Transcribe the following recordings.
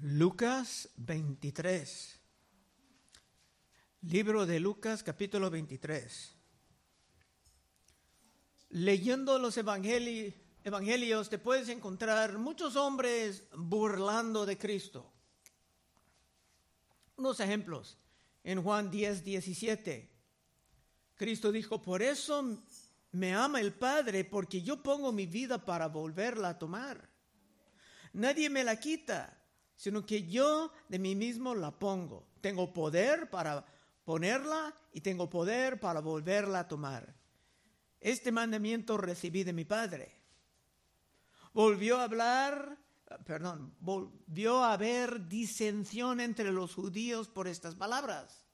Lucas 23. Libro de Lucas capítulo 23. Leyendo los evangeli- evangelios te puedes encontrar muchos hombres burlando de Cristo. Unos ejemplos. En Juan 10, 17. Cristo dijo, por eso me ama el Padre, porque yo pongo mi vida para volverla a tomar. Nadie me la quita, sino que yo de mí mismo la pongo. Tengo poder para ponerla y tengo poder para volverla a tomar. Este mandamiento recibí de mi Padre. Volvió a hablar, perdón, volvió a haber disensión entre los judíos por estas palabras.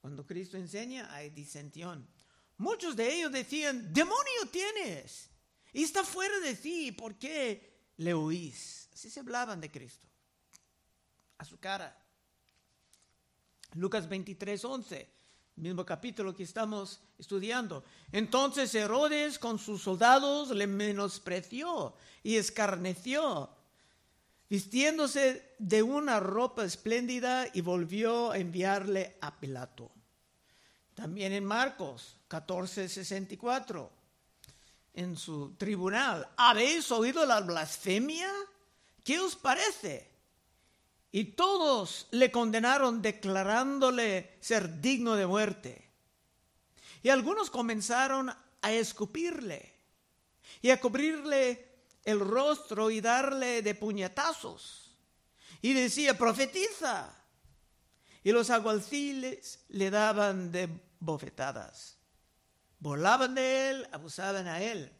Cuando Cristo enseña hay disensión. Muchos de ellos decían, demonio tienes y está fuera de ti, ¿por qué le oís? Así se hablaban de Cristo, a su cara. Lucas 23, 11, mismo capítulo que estamos estudiando. Entonces Herodes con sus soldados le menospreció y escarneció, vistiéndose de una ropa espléndida y volvió a enviarle a Pilato. También en Marcos 14, 64, en su tribunal, ¿habéis oído la blasfemia? ¿Qué os parece? Y todos le condenaron declarándole ser digno de muerte. Y algunos comenzaron a escupirle y a cubrirle el rostro y darle de puñetazos. Y decía, profetiza. Y los alguaciles le daban de bofetadas. Volaban de él, abusaban a él.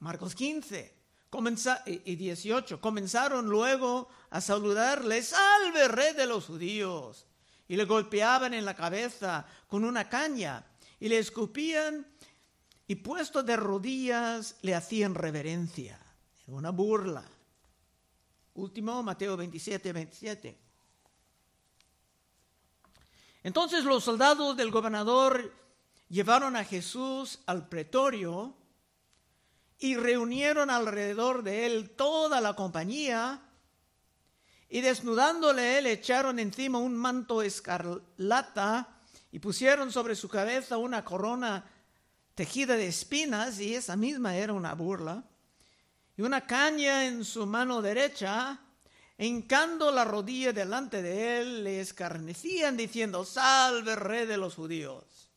Marcos 15 comenza- y 18. Comenzaron luego a saludarle, salve rey de los judíos. Y le golpeaban en la cabeza con una caña y le escupían y puesto de rodillas le hacían reverencia. Era una burla. Último, Mateo 27, 27. Entonces los soldados del gobernador llevaron a Jesús al pretorio y reunieron alrededor de él toda la compañía y desnudándole le echaron encima un manto escarlata y pusieron sobre su cabeza una corona tejida de espinas y esa misma era una burla y una caña en su mano derecha hincando la rodilla delante de él le escarnecían diciendo salve rey de los judíos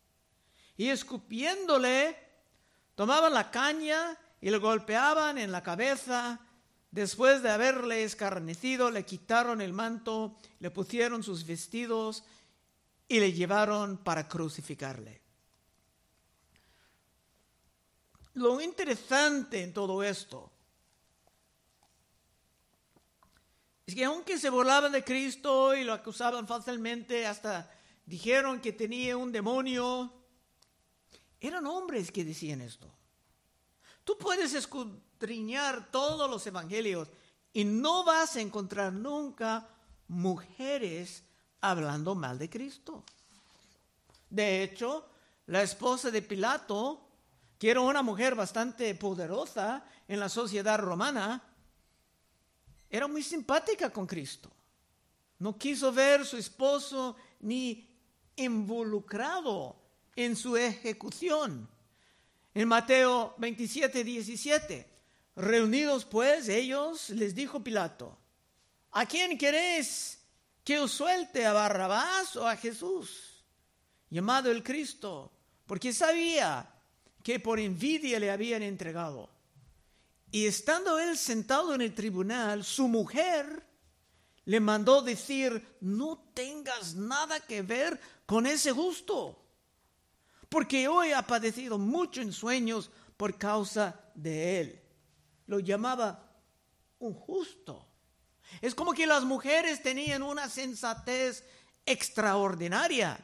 y escupiéndole tomaban la caña y le golpeaban en la cabeza. Después de haberle escarnecido, le quitaron el manto, le pusieron sus vestidos y le llevaron para crucificarle. Lo interesante en todo esto es que aunque se burlaban de Cristo y lo acusaban fácilmente, hasta dijeron que tenía un demonio, eran hombres que decían esto. Tú puedes escudriñar todos los evangelios y no vas a encontrar nunca mujeres hablando mal de Cristo. De hecho, la esposa de Pilato, que era una mujer bastante poderosa en la sociedad romana, era muy simpática con Cristo. No quiso ver su esposo ni involucrado en su ejecución. En Mateo 27, 17, reunidos pues ellos, les dijo Pilato, ¿a quién queréis que os suelte a Barrabás o a Jesús, llamado el Cristo? Porque sabía que por envidia le habían entregado. Y estando él sentado en el tribunal, su mujer le mandó decir, no tengas nada que ver con ese justo porque hoy ha padecido mucho en sueños por causa de él. Lo llamaba un justo. Es como que las mujeres tenían una sensatez extraordinaria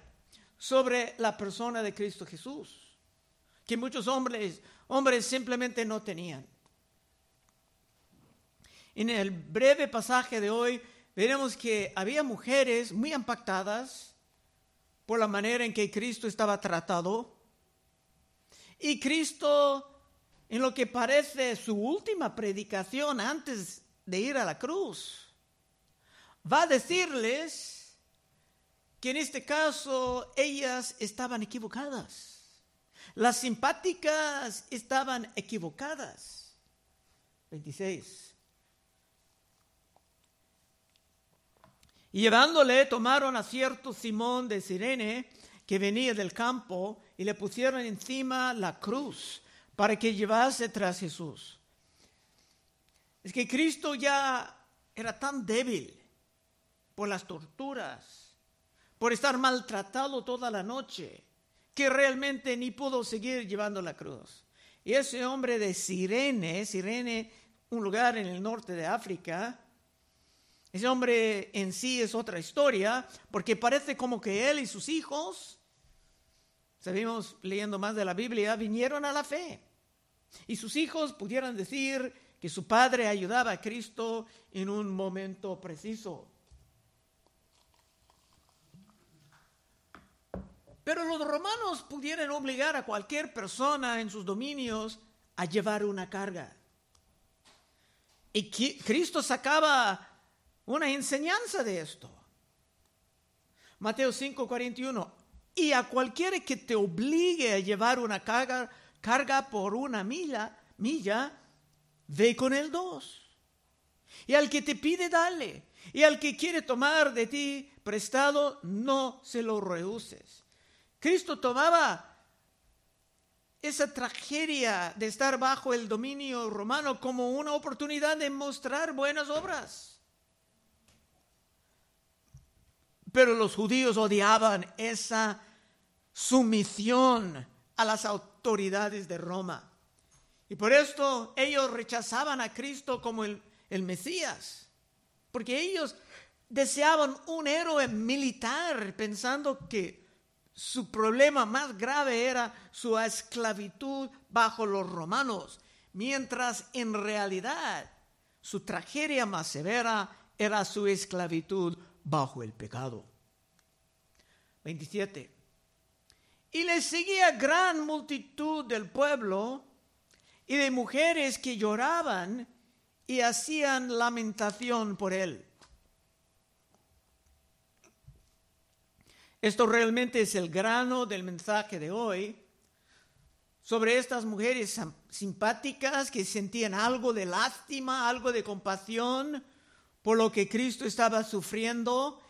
sobre la persona de Cristo Jesús, que muchos hombres, hombres simplemente no tenían. En el breve pasaje de hoy veremos que había mujeres muy impactadas por la manera en que Cristo estaba tratado. Y Cristo, en lo que parece su última predicación antes de ir a la cruz, va a decirles que en este caso ellas estaban equivocadas. Las simpáticas estaban equivocadas. 26. Y llevándole, tomaron a cierto Simón de Sirene, que venía del campo, y le pusieron encima la cruz para que llevase tras Jesús. Es que Cristo ya era tan débil por las torturas, por estar maltratado toda la noche, que realmente ni pudo seguir llevando la cruz. Y ese hombre de Sirene, Sirene, un lugar en el norte de África, ese hombre en sí es otra historia, porque parece como que él y sus hijos, sabemos leyendo más de la Biblia, vinieron a la fe. Y sus hijos pudieran decir que su padre ayudaba a Cristo en un momento preciso. Pero los romanos pudieran obligar a cualquier persona en sus dominios a llevar una carga. Y Cristo sacaba una enseñanza de esto. Mateo 5, 41. Y a cualquiera que te obligue a llevar una carga, carga por una milla, milla, ve con el dos. Y al que te pide, dale. Y al que quiere tomar de ti prestado, no se lo rehuses. Cristo tomaba esa tragedia de estar bajo el dominio romano como una oportunidad de mostrar buenas obras. Pero los judíos odiaban esa sumisión a las autoridades de Roma. Y por esto ellos rechazaban a Cristo como el, el Mesías, porque ellos deseaban un héroe militar pensando que su problema más grave era su esclavitud bajo los romanos, mientras en realidad su tragedia más severa era su esclavitud bajo el pecado. 27. Y le seguía gran multitud del pueblo y de mujeres que lloraban y hacían lamentación por él. Esto realmente es el grano del mensaje de hoy sobre estas mujeres simpáticas que sentían algo de lástima, algo de compasión por lo que Cristo estaba sufriendo.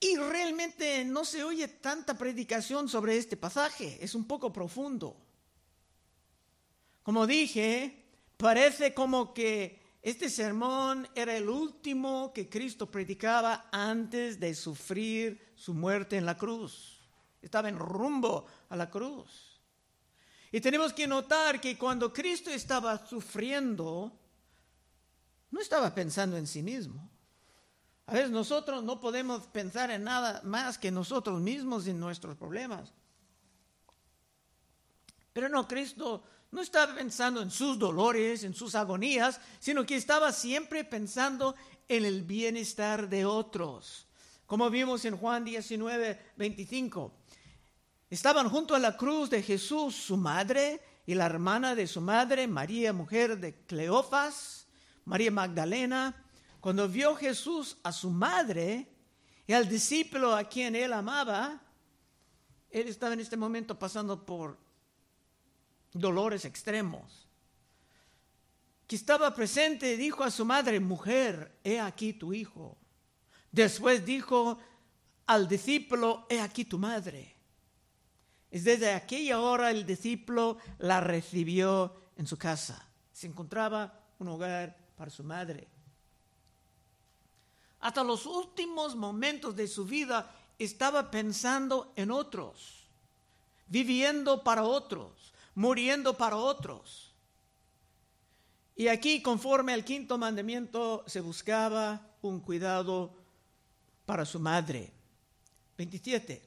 Y realmente no se oye tanta predicación sobre este pasaje, es un poco profundo. Como dije, parece como que este sermón era el último que Cristo predicaba antes de sufrir su muerte en la cruz. Estaba en rumbo a la cruz. Y tenemos que notar que cuando Cristo estaba sufriendo, no estaba pensando en sí mismo. A veces nosotros no podemos pensar en nada más que nosotros mismos y nuestros problemas. Pero no, Cristo no estaba pensando en sus dolores, en sus agonías, sino que estaba siempre pensando en el bienestar de otros. Como vimos en Juan 19, 25. Estaban junto a la cruz de Jesús su madre y la hermana de su madre, María, mujer de Cleofas, María Magdalena, cuando vio Jesús a su madre y al discípulo a quien él amaba, él estaba en este momento pasando por dolores extremos. Que estaba presente, dijo a su madre, mujer, he aquí tu hijo. Después dijo al discípulo, he aquí tu madre. Es desde aquella hora el discípulo la recibió en su casa. Se encontraba un hogar para su madre. Hasta los últimos momentos de su vida estaba pensando en otros, viviendo para otros, muriendo para otros. Y aquí, conforme al quinto mandamiento, se buscaba un cuidado para su madre. 27.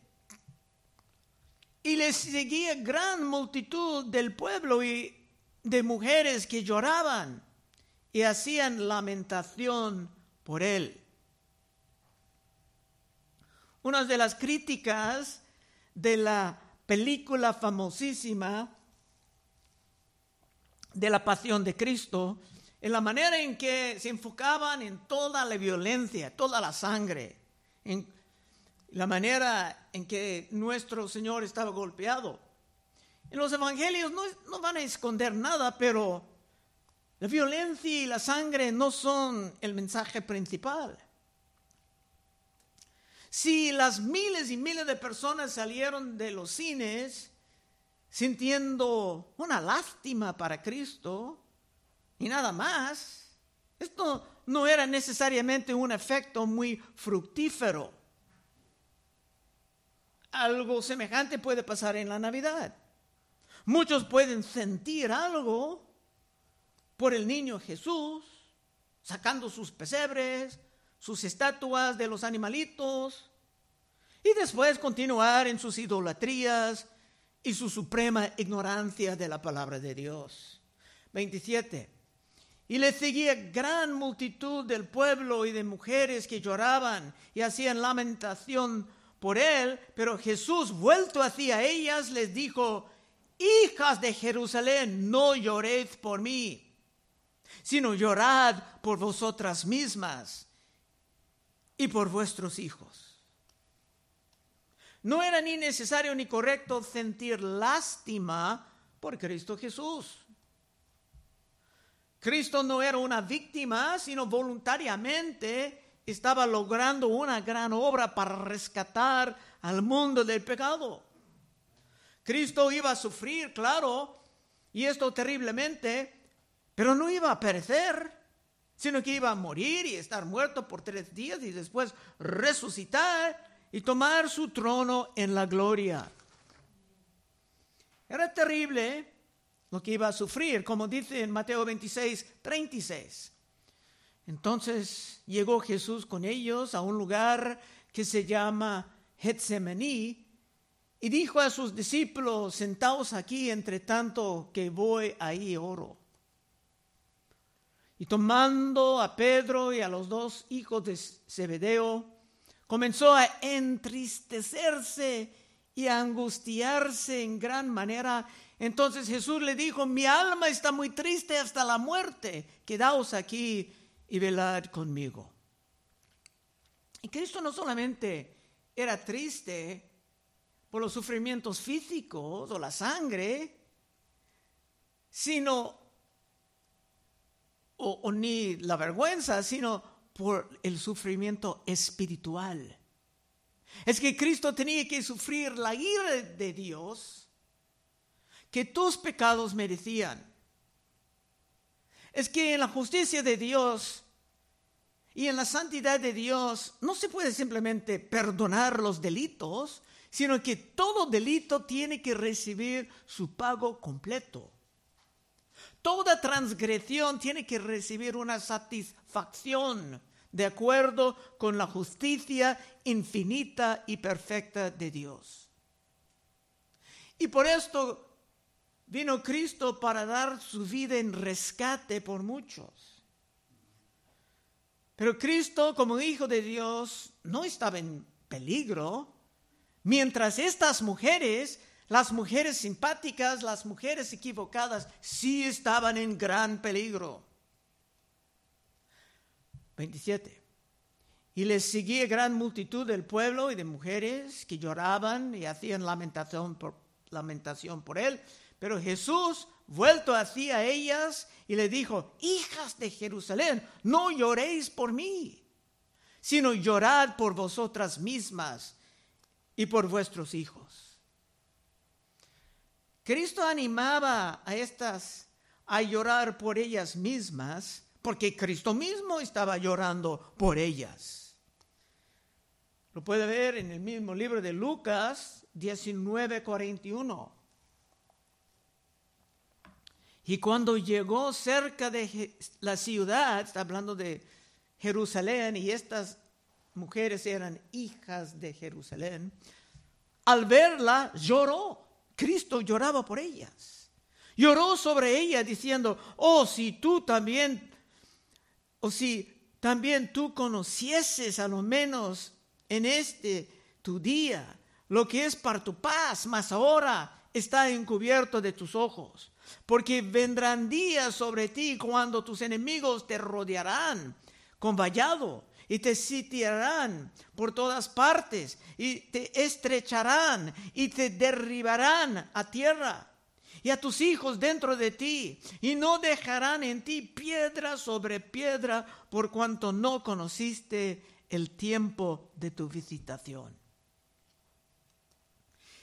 Y le seguía gran multitud del pueblo y de mujeres que lloraban y hacían lamentación por él. Una de las críticas de la película famosísima de la pasión de Cristo en la manera en que se enfocaban en toda la violencia, toda la sangre, en la manera en que nuestro Señor estaba golpeado. En los evangelios no, no van a esconder nada, pero la violencia y la sangre no son el mensaje principal. Si las miles y miles de personas salieron de los cines sintiendo una lástima para Cristo y nada más, esto no era necesariamente un efecto muy fructífero. Algo semejante puede pasar en la Navidad. Muchos pueden sentir algo por el niño Jesús, sacando sus pesebres, sus estatuas de los animalitos, y después continuar en sus idolatrías y su suprema ignorancia de la palabra de Dios. 27. Y le seguía gran multitud del pueblo y de mujeres que lloraban y hacían lamentación por él, pero Jesús, vuelto hacia ellas, les dijo, hijas de Jerusalén, no lloréis por mí, sino llorad por vosotras mismas y por vuestros hijos. No era ni necesario ni correcto sentir lástima por Cristo Jesús. Cristo no era una víctima, sino voluntariamente estaba logrando una gran obra para rescatar al mundo del pecado. Cristo iba a sufrir, claro, y esto terriblemente, pero no iba a perecer sino que iba a morir y estar muerto por tres días y después resucitar y tomar su trono en la gloria. Era terrible lo que iba a sufrir, como dice en Mateo 26, 36. Entonces llegó Jesús con ellos a un lugar que se llama Getsemaní y dijo a sus discípulos, sentaos aquí entre tanto que voy ahí oro. Y tomando a Pedro y a los dos hijos de Zebedeo, comenzó a entristecerse y a angustiarse en gran manera. Entonces Jesús le dijo, mi alma está muy triste hasta la muerte, quedaos aquí y velad conmigo. Y Cristo no solamente era triste por los sufrimientos físicos o la sangre, sino o, ni la vergüenza, sino por el sufrimiento espiritual. Es que Cristo tenía que sufrir la ira de Dios que tus pecados merecían. Es que en la justicia de Dios y en la santidad de Dios no se puede simplemente perdonar los delitos, sino que todo delito tiene que recibir su pago completo. Toda transgresión tiene que recibir una satisfacción de acuerdo con la justicia infinita y perfecta de Dios. Y por esto vino Cristo para dar su vida en rescate por muchos. Pero Cristo, como Hijo de Dios, no estaba en peligro, mientras estas mujeres las mujeres simpáticas, las mujeres equivocadas, sí estaban en gran peligro. 27. Y les seguía gran multitud del pueblo y de mujeres que lloraban y hacían lamentación por, lamentación por él. Pero Jesús, vuelto hacia ellas, y le dijo, hijas de Jerusalén, no lloréis por mí, sino llorad por vosotras mismas y por vuestros hijos. Cristo animaba a estas a llorar por ellas mismas porque Cristo mismo estaba llorando por ellas. Lo puede ver en el mismo libro de Lucas 19:41. Y cuando llegó cerca de la ciudad, está hablando de Jerusalén, y estas mujeres eran hijas de Jerusalén, al verla lloró Cristo lloraba por ellas. Lloró sobre ellas diciendo, oh, si tú también, o si también tú conocieses a lo menos en este tu día lo que es para tu paz, mas ahora está encubierto de tus ojos. porque vendrán días sobre ti cuando tus enemigos te rodearán con vallado y te sitiarán por todas partes y te estrecharán y te derribarán a tierra y a tus hijos dentro de ti, y no dejarán en ti piedra sobre piedra por cuanto no conociste el tiempo de tu visitación.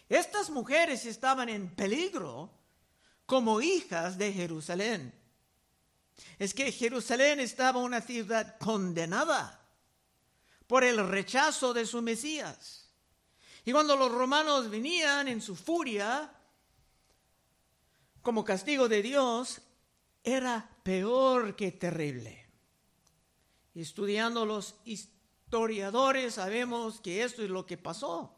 Estas mujeres estaban en peligro como hijas de Jerusalén. Es que Jerusalén estaba una ciudad condenada por el rechazo de su Mesías. Y cuando los romanos venían en su furia, como castigo de Dios, era peor que terrible. Estudiando los historiadores sabemos que esto es lo que pasó.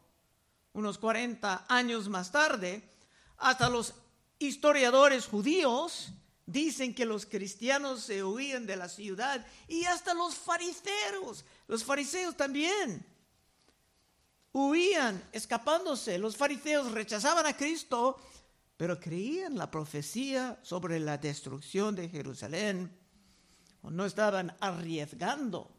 Unos 40 años más tarde, hasta los historiadores judíos dicen que los cristianos se huían de la ciudad y hasta los fariseos, los fariseos también huían escapándose. Los fariseos rechazaban a Cristo, pero creían la profecía sobre la destrucción de Jerusalén no estaban arriesgando.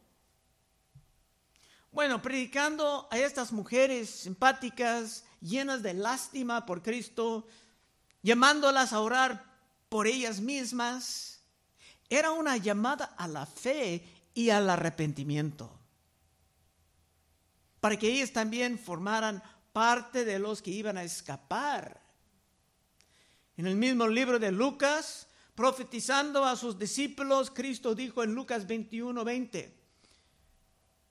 Bueno, predicando a estas mujeres simpáticas, llenas de lástima por Cristo, llamándolas a orar por ellas mismas, era una llamada a la fe y al arrepentimiento, para que ellas también formaran parte de los que iban a escapar. En el mismo libro de Lucas, profetizando a sus discípulos, Cristo dijo en Lucas 21, 20,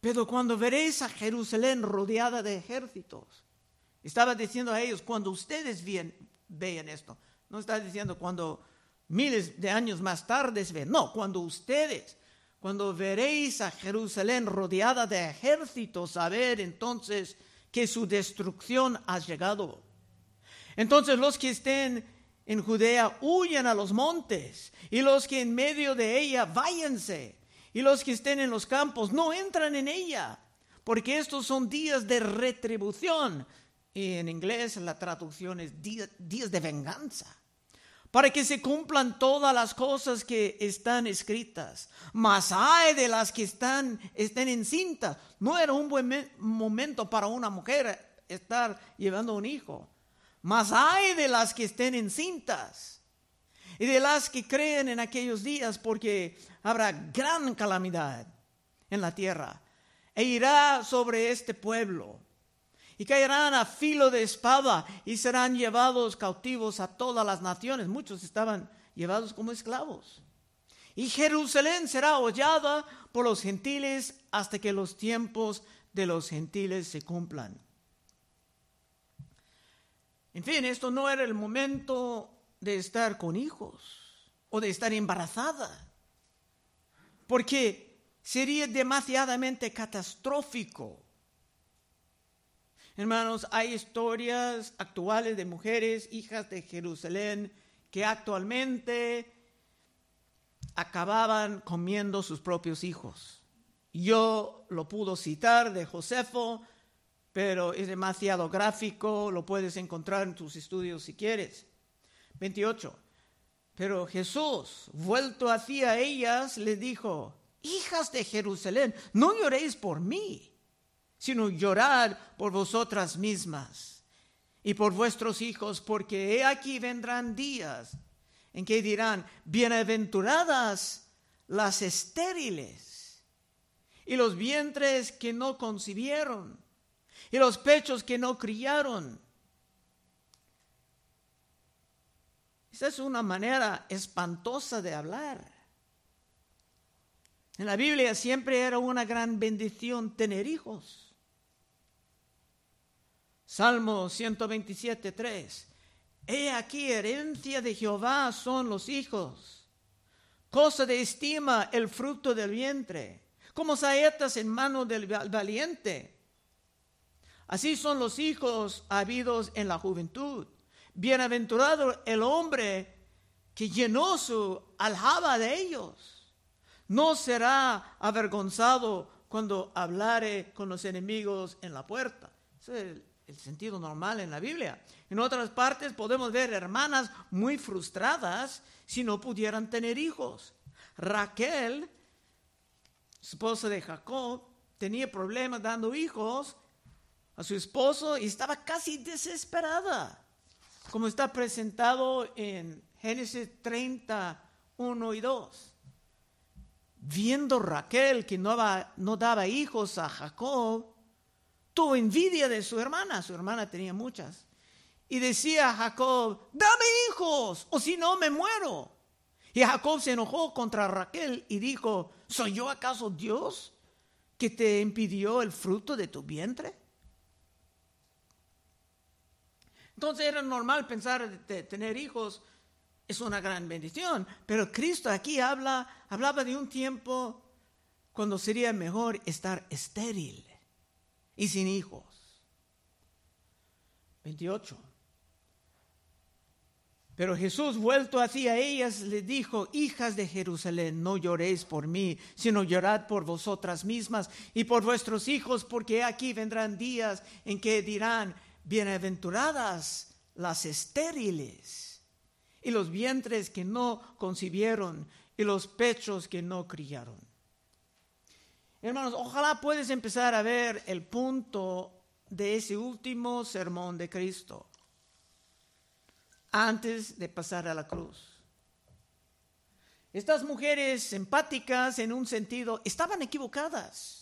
pero cuando veréis a Jerusalén rodeada de ejércitos, estaba diciendo a ellos, cuando ustedes vean esto, no está diciendo cuando miles de años más tarde ven, no, cuando ustedes, cuando veréis a Jerusalén rodeada de ejércitos, saber entonces que su destrucción ha llegado. Entonces los que estén en Judea huyan a los montes y los que en medio de ella váyanse y los que estén en los campos no entran en ella, porque estos son días de retribución. Y en inglés la traducción es días de venganza para que se cumplan todas las cosas que están escritas. Mas hay de las que están, estén encintas. No era un buen momento para una mujer estar llevando un hijo. Mas hay de las que estén encintas y de las que creen en aquellos días, porque habrá gran calamidad en la tierra e irá sobre este pueblo y caerán a filo de espada y serán llevados cautivos a todas las naciones. Muchos estaban llevados como esclavos. Y Jerusalén será hollada por los gentiles hasta que los tiempos de los gentiles se cumplan. En fin, esto no era el momento de estar con hijos o de estar embarazada, porque sería demasiadamente catastrófico Hermanos, hay historias actuales de mujeres, hijas de Jerusalén, que actualmente acababan comiendo sus propios hijos. Yo lo puedo citar de Josefo, pero es demasiado gráfico, lo puedes encontrar en tus estudios si quieres. 28. Pero Jesús, vuelto hacia ellas, le dijo, hijas de Jerusalén, no lloréis por mí sino llorar por vosotras mismas y por vuestros hijos, porque he aquí vendrán días en que dirán, bienaventuradas las estériles y los vientres que no concibieron y los pechos que no criaron. Esa es una manera espantosa de hablar. En la Biblia siempre era una gran bendición tener hijos. Salmo 127, 3. He aquí, herencia de Jehová son los hijos, cosa de estima el fruto del vientre, como saetas en mano del valiente. Así son los hijos habidos en la juventud. Bienaventurado el hombre que llenó su aljaba de ellos. No será avergonzado cuando hablare con los enemigos en la puerta. Es el sentido normal en la Biblia. En otras partes podemos ver hermanas muy frustradas si no pudieran tener hijos. Raquel, esposa de Jacob, tenía problemas dando hijos a su esposo y estaba casi desesperada, como está presentado en Génesis 31 y 2. Viendo Raquel que no daba hijos a Jacob, tuvo envidia de su hermana, su hermana tenía muchas, y decía a Jacob, dame hijos, o si no me muero. Y Jacob se enojó contra Raquel y dijo, ¿soy yo acaso Dios que te impidió el fruto de tu vientre? Entonces era normal pensar de tener hijos es una gran bendición, pero Cristo aquí habla, hablaba de un tiempo cuando sería mejor estar estéril y sin hijos. 28. Pero Jesús, vuelto hacia ellas, le dijo, hijas de Jerusalén, no lloréis por mí, sino llorad por vosotras mismas y por vuestros hijos, porque aquí vendrán días en que dirán, bienaventuradas las estériles, y los vientres que no concibieron, y los pechos que no criaron. Hermanos, ojalá puedes empezar a ver el punto de ese último sermón de Cristo antes de pasar a la cruz. Estas mujeres empáticas en un sentido estaban equivocadas.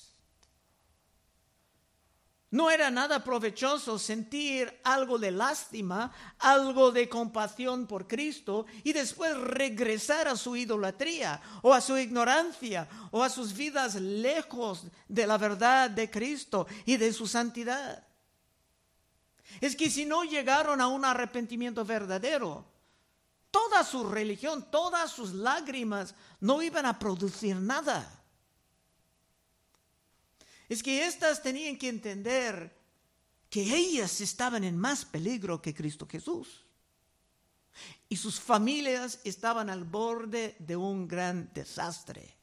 No era nada provechoso sentir algo de lástima, algo de compasión por Cristo y después regresar a su idolatría o a su ignorancia o a sus vidas lejos de la verdad de Cristo y de su santidad. Es que si no llegaron a un arrepentimiento verdadero, toda su religión, todas sus lágrimas no iban a producir nada es que éstas tenían que entender que ellas estaban en más peligro que Cristo Jesús. Y sus familias estaban al borde de un gran desastre.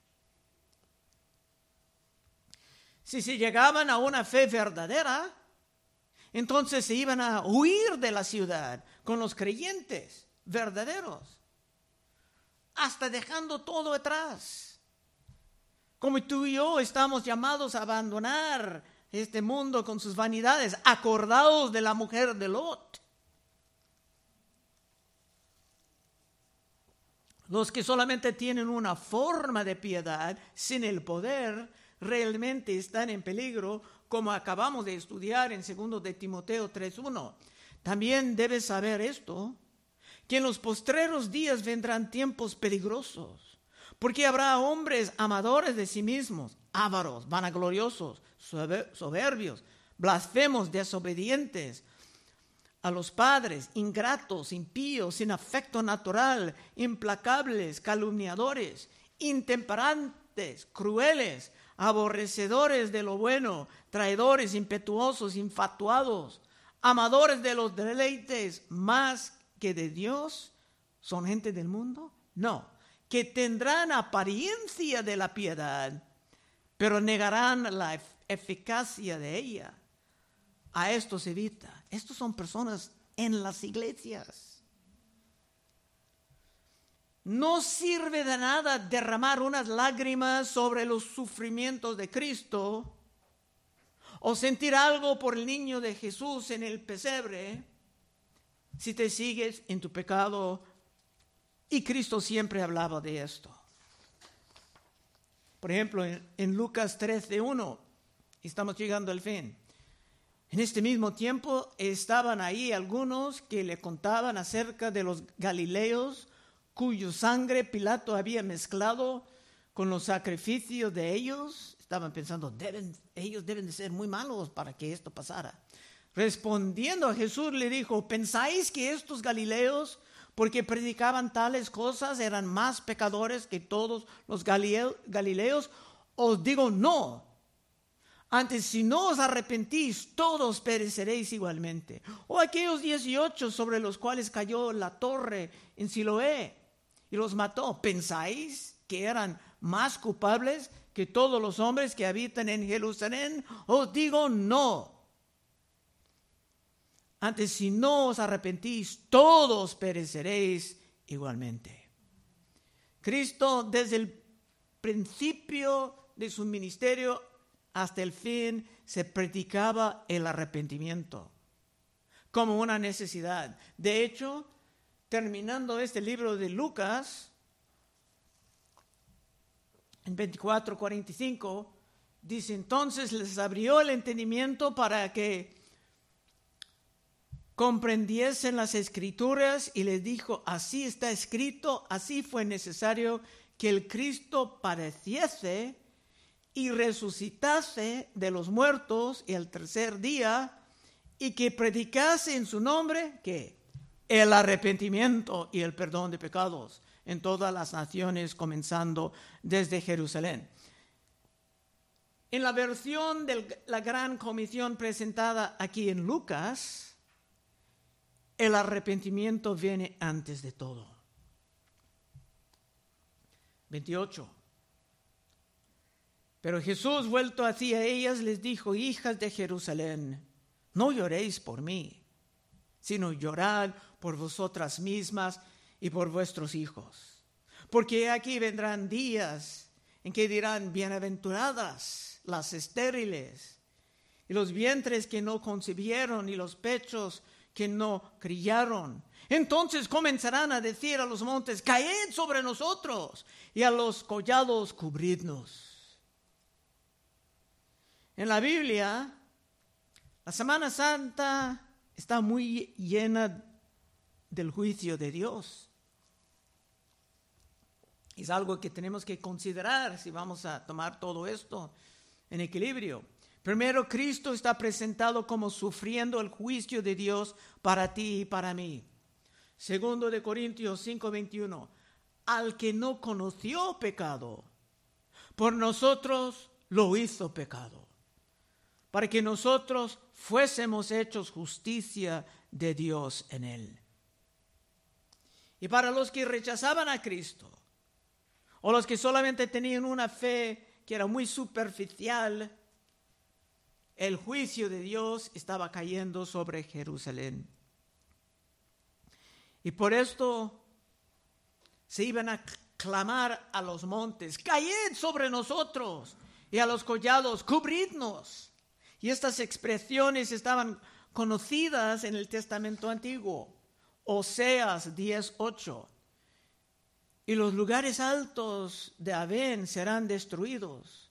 Si se llegaban a una fe verdadera, entonces se iban a huir de la ciudad con los creyentes verdaderos, hasta dejando todo atrás como tú y yo estamos llamados a abandonar este mundo con sus vanidades, acordados de la mujer de Lot. Los que solamente tienen una forma de piedad sin el poder realmente están en peligro, como acabamos de estudiar en 2 de Timoteo 3.1. También debes saber esto, que en los postreros días vendrán tiempos peligrosos porque habrá hombres amadores de sí mismos, ávaros, vanagloriosos, soberbios, blasfemos, desobedientes a los padres, ingratos, impíos, sin afecto natural, implacables, calumniadores, intemperantes, crueles, aborrecedores de lo bueno, traidores, impetuosos, infatuados, amadores de los deleites más que de Dios. ¿Son gente del mundo? No, que tendrán apariencia de la piedad, pero negarán la eficacia de ella. A esto se evita. Estos son personas en las iglesias. No sirve de nada derramar unas lágrimas sobre los sufrimientos de Cristo o sentir algo por el niño de Jesús en el pesebre si te sigues en tu pecado y Cristo siempre hablaba de esto. Por ejemplo, en, Lucas 13, 1, estamos llegando al fin. En este mismo tiempo estaban ahí algunos que le contaban acerca de los galileos cuyo sangre Pilato había mezclado con los sacrificios de ellos. Estaban pensando, deben, ellos deben de ser muy malos para que esto pasara. Respondiendo a Jesús le dijo, ¿pensáis que estos galileos porque predicaban tales cosas, eran más pecadores que todos los galileos. Os digo no. Antes, si no os arrepentís, todos pereceréis igualmente. O aquellos 18 sobre los cuales cayó la torre en Siloé y los mató, ¿pensáis que eran más culpables que todos los hombres que habitan en Jerusalén? Os digo no. Antes, si no os arrepentís, todos pereceréis igualmente. Cristo, desde el principio de su ministerio hasta el fin, se predicaba el arrepentimiento como una necesidad. De hecho, terminando este libro de Lucas, en 24:45, dice, entonces les abrió el entendimiento para que comprendiesen las escrituras y les dijo, así está escrito, así fue necesario que el Cristo padeciese y resucitase de los muertos y el tercer día y que predicase en su nombre que el arrepentimiento y el perdón de pecados en todas las naciones, comenzando desde Jerusalén. En la versión de la gran comisión presentada aquí en Lucas, el arrepentimiento viene antes de todo. 28. Pero Jesús, vuelto hacia ellas, les dijo, hijas de Jerusalén, no lloréis por mí, sino llorad por vosotras mismas y por vuestros hijos. Porque aquí vendrán días en que dirán, bienaventuradas las estériles, y los vientres que no concibieron, y los pechos que no criaron. Entonces comenzarán a decir a los montes, caed sobre nosotros, y a los collados cubridnos. En la Biblia, la Semana Santa está muy llena del juicio de Dios. Es algo que tenemos que considerar si vamos a tomar todo esto en equilibrio. Primero, Cristo está presentado como sufriendo el juicio de Dios para ti y para mí. Segundo de Corintios 5:21, al que no conoció pecado, por nosotros lo hizo pecado, para que nosotros fuésemos hechos justicia de Dios en él. Y para los que rechazaban a Cristo, o los que solamente tenían una fe que era muy superficial, el juicio de Dios estaba cayendo sobre Jerusalén. Y por esto se iban a clamar a los montes, caed sobre nosotros, y a los collados, cubridnos. Y estas expresiones estaban conocidas en el Testamento Antiguo. Oseas 10:8. Y los lugares altos de Abén serán destruidos.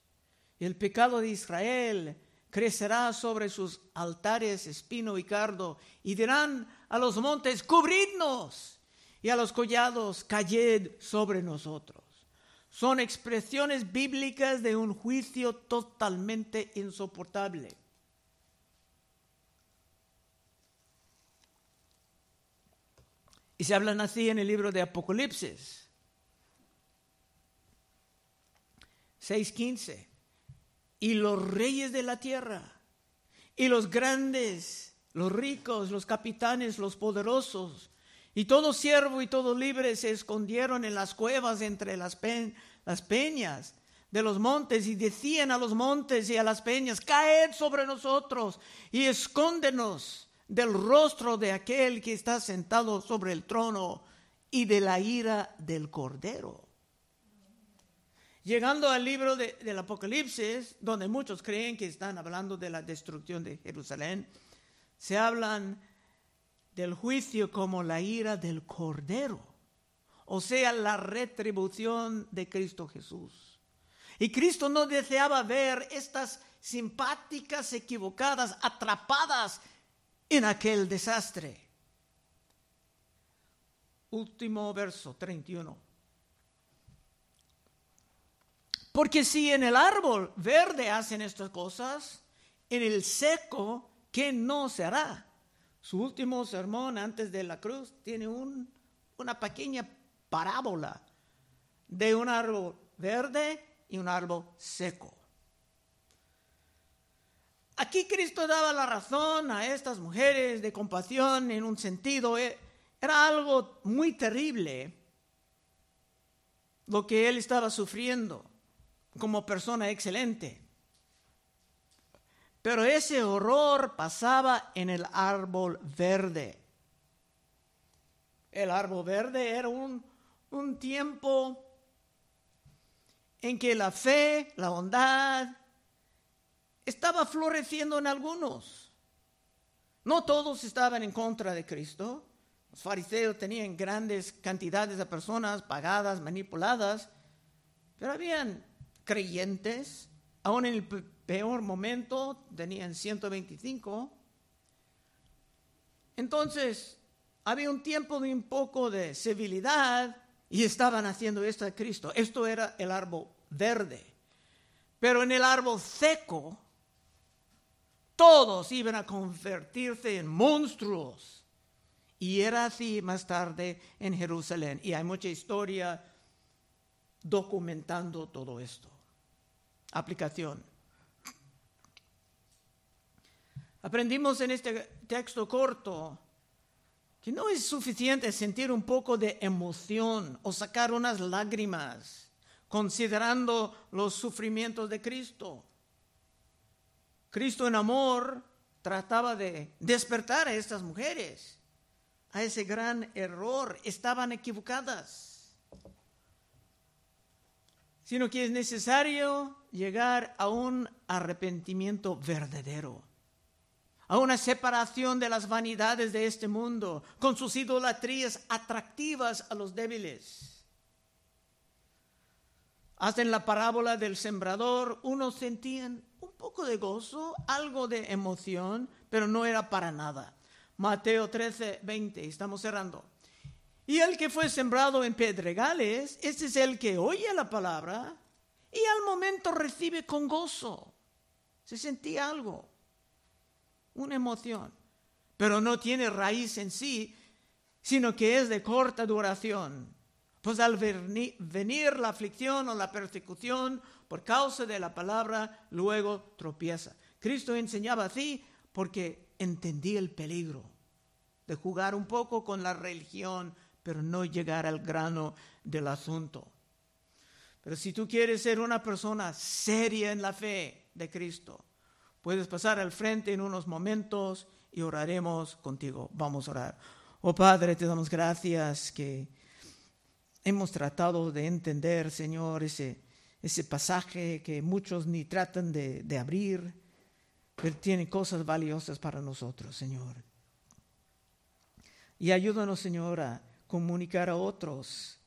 Y el pecado de Israel crecerá sobre sus altares espino y cardo. Y dirán a los montes, cubridnos. Y a los collados, called sobre nosotros son expresiones bíblicas de un juicio totalmente insoportable. Y se hablan así en el libro de Apocalipsis. 6.15. Y los reyes de la tierra, y los grandes, los ricos, los capitanes, los poderosos, y todo siervo y todo libre se escondieron en las cuevas entre las, las peñas de los montes y decían a los montes y a las peñas, caed sobre nosotros y escóndenos del rostro de aquel que está sentado sobre el trono y de la ira del cordero. Llegando al libro del Apocalipsis, donde muchos creen que están hablando de la destrucción de Jerusalén, se hablan del juicio como la ira del cordero, o sea, la retribución de Cristo Jesús. Y Cristo no deseaba ver estas simpáticas equivocadas, atrapadas en aquel desastre. Último verso 31. Porque si en el árbol verde hacen estas cosas, en el seco, ¿qué no se hará? Su último sermón antes de la cruz tiene un, una pequeña parábola de un árbol verde y un árbol seco. Aquí Cristo daba la razón a estas mujeres de compasión en un sentido, eh, era algo muy terrible lo que él estaba sufriendo como persona excelente. Pero ese horror pasaba en el árbol verde. El árbol verde era un, un tiempo en que la fe, la bondad, estaba floreciendo en algunos. No todos estaban en contra de Cristo. Los fariseos tenían grandes cantidades de personas pagadas, manipuladas, pero habían creyentes, aún en el peor momento tenían 125. Entonces, había un tiempo de un poco de civilidad y estaban haciendo esto a Cristo. Esto era el árbol verde. Pero en el árbol seco, todos iban a convertirse en monstruos. Y era así más tarde en Jerusalén. Y hay mucha historia documentando todo esto. Aplicación. Aprendimos en este texto corto que no es suficiente sentir un poco de emoción o sacar unas lágrimas considerando los sufrimientos de Cristo. Cristo en amor trataba de despertar a estas mujeres a ese gran error. Estaban equivocadas. Sino que es necesario llegar a un arrepentimiento verdadero a una separación de las vanidades de este mundo, con sus idolatrías atractivas a los débiles. Hasta en la parábola del sembrador, unos sentían un poco de gozo, algo de emoción, pero no era para nada. Mateo 13, 20, estamos cerrando. Y el que fue sembrado en pedregales, ese es el que oye la palabra y al momento recibe con gozo. Se sentía algo, una emoción, pero no tiene raíz en sí, sino que es de corta duración pues al venir la aflicción o la persecución por causa de la palabra, luego tropieza. Cristo enseñaba así porque entendía el peligro de jugar un poco con la religión, pero no llegar al grano del asunto. Pero si tú quieres ser una persona seria en la fe de Cristo, puedes pasar al frente en unos momentos y oraremos contigo. Vamos a orar. Oh Padre, te damos gracias que hemos tratado de entender, Señor, ese, ese pasaje que muchos ni tratan de, de abrir, pero tiene cosas valiosas para nosotros, Señor. Y ayúdanos, Señor, a comunicar a otros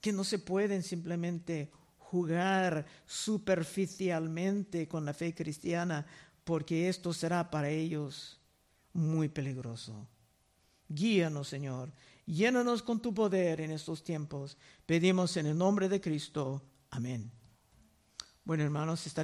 que no se pueden simplemente jugar superficialmente con la fe cristiana, porque esto será para ellos muy peligroso. Guíanos, Señor, Llénanos con tu poder en estos tiempos. Pedimos en el nombre de Cristo. Amén. Bueno, hermanos,